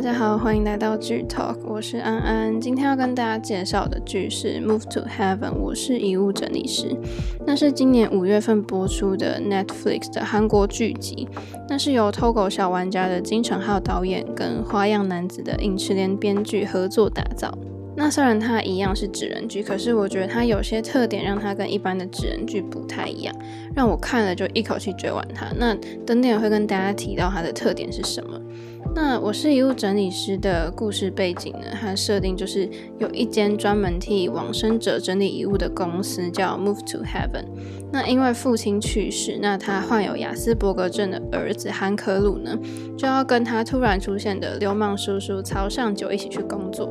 大家好，欢迎来到剧 Talk，我是安安。今天要跟大家介绍的剧是《Move to Heaven》，我是遗物整理师。那是今年五月份播出的 Netflix 的韩国剧集，那是由 TOGO 小玩家的金成浩导演跟花样男子的尹驰莲编剧合作打造。那虽然它一样是纸人剧，可是我觉得它有些特点让它跟一般的纸人剧不太一样，让我看了就一口气追完它。那等等会跟大家提到它的特点是什么。那我是遗物整理师的故事背景呢，它设定就是有一间专门替往生者整理遗物的公司，叫 Move to Heaven。那因为父亲去世，那他患有亚斯伯格症的儿子韩可鲁呢，就要跟他突然出现的流氓叔叔曹尚九一起去工作，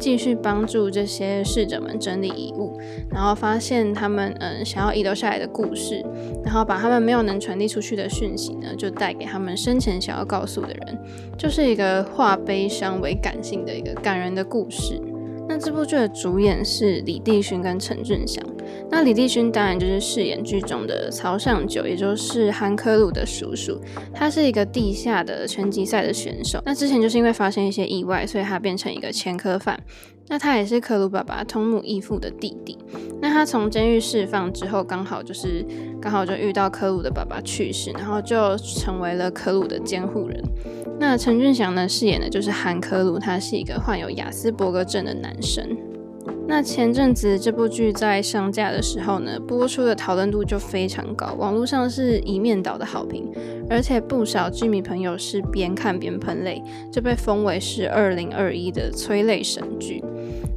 继续帮助这些逝者们整理遗物，然后发现他们嗯想要遗留下来的故事，然后把他们没有能传递出去的讯息呢，就带给他们生前想要告诉的人，就是一个化悲伤为感性的一个感人的故事。那这部剧的主演是李帝勋跟陈俊祥。那李立勋当然就是饰演剧中的曹尚九，也就是韩可鲁的叔叔。他是一个地下的拳击赛的选手。那之前就是因为发生一些意外，所以他变成一个前科犯。那他也是克鲁爸爸通母义父的弟弟。那他从监狱释放之后，刚好就是刚好就遇到克鲁的爸爸去世，然后就成为了克鲁的监护人。那陈俊祥呢，饰演的就是韩可鲁，他是一个患有亚斯伯格症的男生。那前阵子这部剧在上架的时候呢，播出的讨论度就非常高，网络上是一面倒的好评，而且不少剧迷朋友是边看边喷泪，就被封为是二零二一的催泪神剧。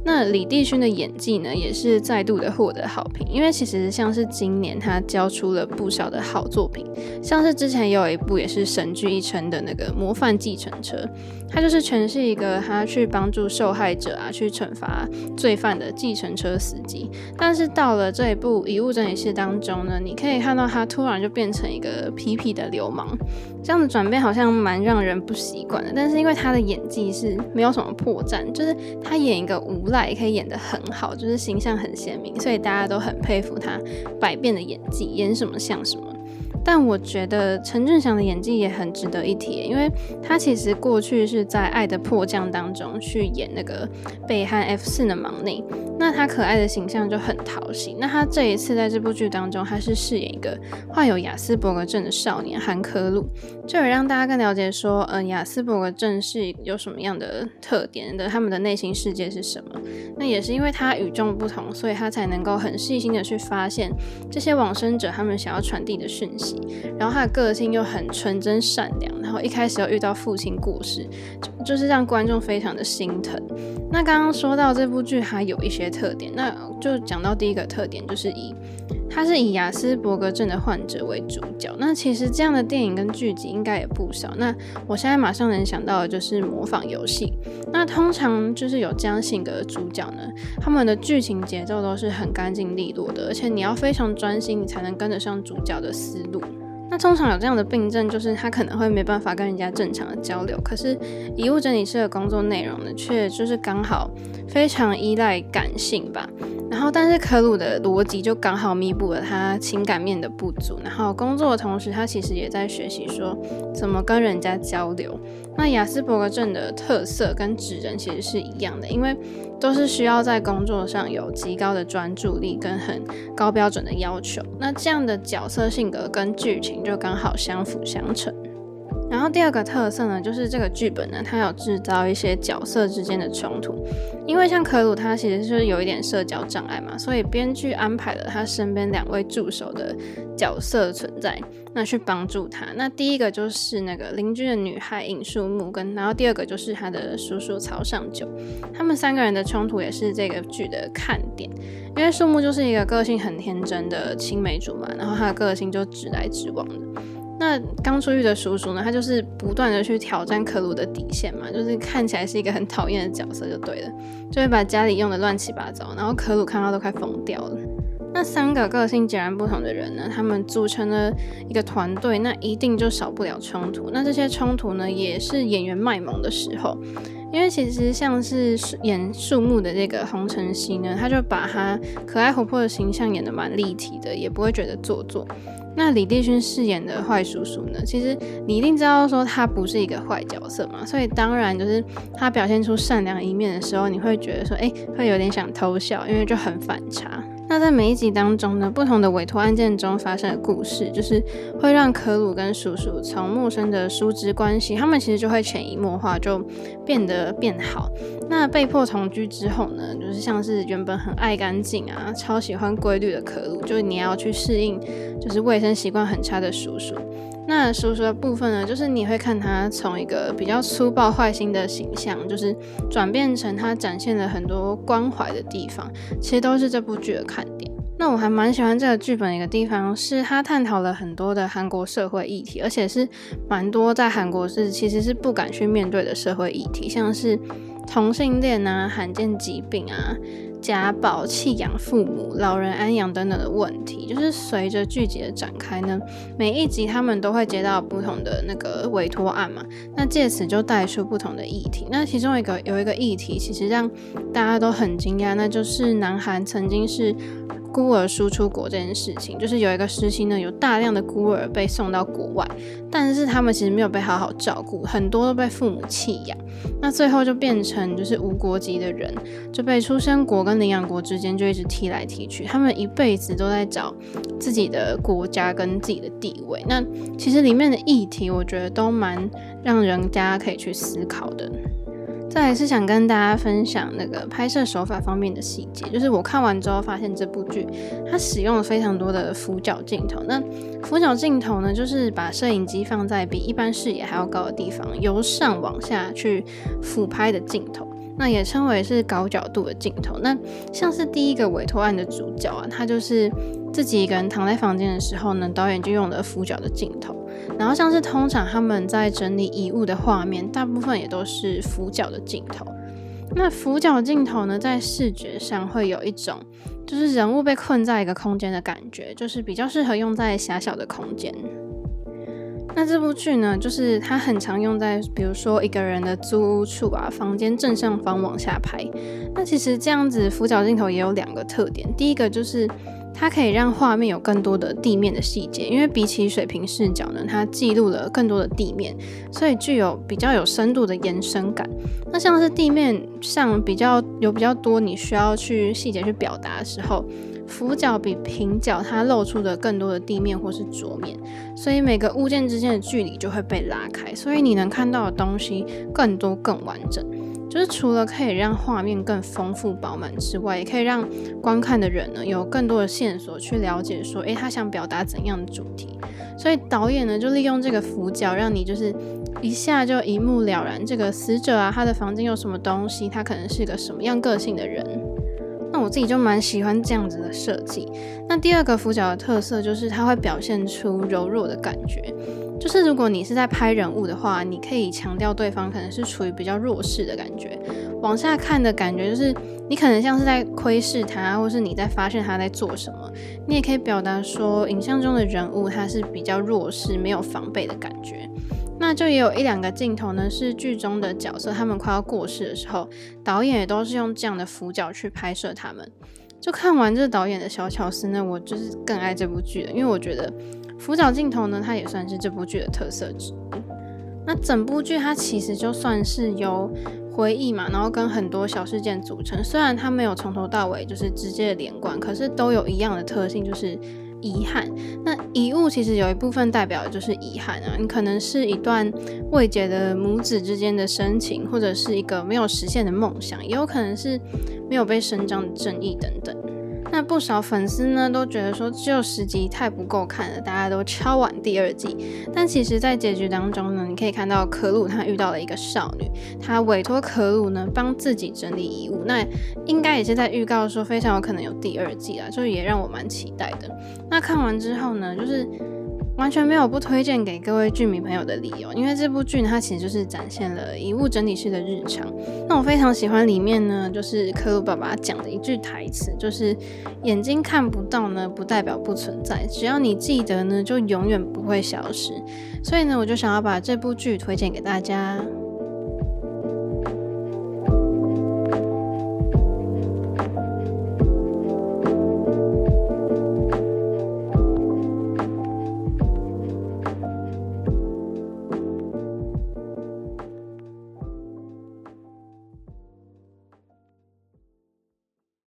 那李帝勋的演技呢，也是再度的获得好评，因为其实像是今年他交出了不少的好作品，像是之前有一部也是神剧一称的那个《模范计程车》，他就是诠释一个他去帮助受害者啊，去惩罚罪犯的计程车司机。但是到了这一部《遗物整理师》当中呢，你可以看到他突然就变成一个痞痞的流氓，这样的转变好像蛮让人不习惯的。但是因为他的演技是没有什么破绽，就是他演一个无。也可以演得很好，就是形象很鲜明，所以大家都很佩服他百变的演技，演什么像什么。但我觉得陈俊祥的演技也很值得一提，因为他其实过去是在《爱的迫降》当中去演那个贝汉 F 四的忙内，那他可爱的形象就很讨喜。那他这一次在这部剧当中，他是饰演一个患有亚斯伯格症的少年韩科鲁，就也让大家更了解说，嗯，亚斯伯格症是有什么样的特点的，他们的内心世界是什么。那也是因为他与众不同，所以他才能够很细心的去发现这些往生者他们想要传递的讯息。然后他的个性又很纯真善良，然后一开始又遇到父亲故事，就，就是让观众非常的心疼。那刚刚说到这部剧还有一些特点，那就讲到第一个特点，就是以他是以雅斯伯格症的患者为主角。那其实这样的电影跟剧集应该也不少。那我现在马上能想到的就是模仿游戏。那通常就是有这样性格的主角呢，他们的剧情节奏都是很干净利落的，而且你要非常专心，你才能跟得上主角的思路。那通常有这样的病症，就是他可能会没办法跟人家正常的交流。可是遗物整理师的工作内容呢，却就是刚好非常依赖感性吧。然后，但是可鲁的逻辑就刚好弥补了他情感面的不足。然后工作的同时，他其实也在学习说怎么跟人家交流。那雅斯伯格症的特色跟纸人其实是一样的，因为都是需要在工作上有极高的专注力跟很高标准的要求。那这样的角色性格跟剧情就刚好相辅相成。然后第二个特色呢，就是这个剧本呢，它有制造一些角色之间的冲突。因为像可鲁他其实就是有一点社交障碍嘛，所以编剧安排了他身边两位助手的角色存在，那去帮助他。那第一个就是那个邻居的女孩尹树木，跟然后第二个就是他的叔叔曹尚九。他们三个人的冲突也是这个剧的看点，因为树木就是一个个性很天真的青梅竹马，然后他的个性就直来直往的。那刚出狱的叔叔呢，他就是不断的去挑战可鲁的底线嘛，就是看起来是一个很讨厌的角色就对了，就会把家里用的乱七八糟，然后可鲁看到都快疯掉了。那三个个性截然不同的人呢，他们组成了一个团队，那一定就少不了冲突。那这些冲突呢，也是演员卖萌的时候。因为其实像是演树木的这个洪承熙呢，他就把他可爱活泼的形象演得蛮立体的，也不会觉得做作。那李帝勋饰演的坏叔叔呢，其实你一定知道说他不是一个坏角色嘛，所以当然就是他表现出善良一面的时候，你会觉得说，哎，会有点想偷笑，因为就很反差。那在每一集当中呢，不同的委托案件中发生的故事，就是会让可鲁跟叔叔从陌生的叔侄关系，他们其实就会潜移默化就变得变好。那被迫同居之后呢，就是像是原本很爱干净啊，超喜欢规律的可鲁，就你要去适应，就是卫生习惯很差的叔叔。那叔叔的部分呢，就是你会看他从一个比较粗暴坏心的形象，就是转变成他展现了很多关怀的地方，其实都是这部剧的看点。那我还蛮喜欢这个剧本的一个地方，是他探讨了很多的韩国社会议题，而且是蛮多在韩国是其实是不敢去面对的社会议题，像是同性恋啊、罕见疾病啊。家暴、弃养父母、老人安养等等的问题，就是随着剧集的展开呢，每一集他们都会接到不同的那个委托案嘛，那借此就带出不同的议题。那其中一个有一个议题，其实让大家都很惊讶，那就是南韩曾经是。孤儿输出国这件事情，就是有一个时期呢，有大量的孤儿被送到国外，但是他们其实没有被好好照顾，很多都被父母弃养，那最后就变成就是无国籍的人，就被出生国跟领养国之间就一直踢来踢去，他们一辈子都在找自己的国家跟自己的地位。那其实里面的议题，我觉得都蛮让人家可以去思考的。再来是想跟大家分享那个拍摄手法方面的细节，就是我看完之后发现这部剧它使用了非常多的俯角镜头。那俯角镜头呢，就是把摄影机放在比一般视野还要高的地方，由上往下去俯拍的镜头，那也称为是高角度的镜头。那像是第一个委托案的主角啊，他就是自己一个人躺在房间的时候呢，导演就用了俯角的镜头。然后像是通常他们在整理遗物的画面，大部分也都是俯角的镜头。那俯角镜头呢，在视觉上会有一种就是人物被困在一个空间的感觉，就是比较适合用在狭小的空间。那这部剧呢，就是它很常用在比如说一个人的租屋处啊，房间正上方往下拍。那其实这样子俯角镜头也有两个特点，第一个就是。它可以让画面有更多的地面的细节，因为比起水平视角呢，它记录了更多的地面，所以具有比较有深度的延伸感。那像是地面上比较有比较多你需要去细节去表达的时候，俯角比平角它露出的更多的地面或是桌面，所以每个物件之间的距离就会被拉开，所以你能看到的东西更多更完整。就是除了可以让画面更丰富饱满之外，也可以让观看的人呢有更多的线索去了解说，诶，他想表达怎样的主题。所以导演呢就利用这个俯角，让你就是一下就一目了然，这个死者啊，他的房间有什么东西，他可能是个什么样个性的人。那我自己就蛮喜欢这样子的设计。那第二个俯角的特色就是它会表现出柔弱的感觉。就是如果你是在拍人物的话，你可以强调对方可能是处于比较弱势的感觉，往下看的感觉就是你可能像是在窥视他，或是你在发现他在做什么。你也可以表达说，影像中的人物他是比较弱势、没有防备的感觉。那就也有一两个镜头呢，是剧中的角色他们快要过世的时候，导演也都是用这样的俯角去拍摄他们。就看完这导演的小巧思呢，我就是更爱这部剧了，因为我觉得。俯角镜头呢，它也算是这部剧的特色之一。那整部剧它其实就算是由回忆嘛，然后跟很多小事件组成。虽然它没有从头到尾就是直接的连贯，可是都有一样的特性，就是遗憾。那遗物其实有一部分代表的就是遗憾啊，你可能是一段未解的母子之间的深情，或者是一个没有实现的梦想，也有可能是没有被伸张的正义等等。那不少粉丝呢都觉得说只有十集太不够看了，大家都敲碗第二季。但其实，在结局当中呢，你可以看到可鲁他遇到了一个少女，他委托可鲁呢帮自己整理遗物。那应该也是在预告说非常有可能有第二季啊，就也让我蛮期待的。那看完之后呢，就是完全没有不推荐给各位剧迷朋友的理由，因为这部剧它其实就是展现了遗物整理师的日常。那我非常喜欢里面呢，就是克鲁爸爸讲的一句台词，就是眼睛看不到呢，不代表不存在，只要你记得呢，就永远不会消失。所以呢，我就想要把这部剧推荐给大家。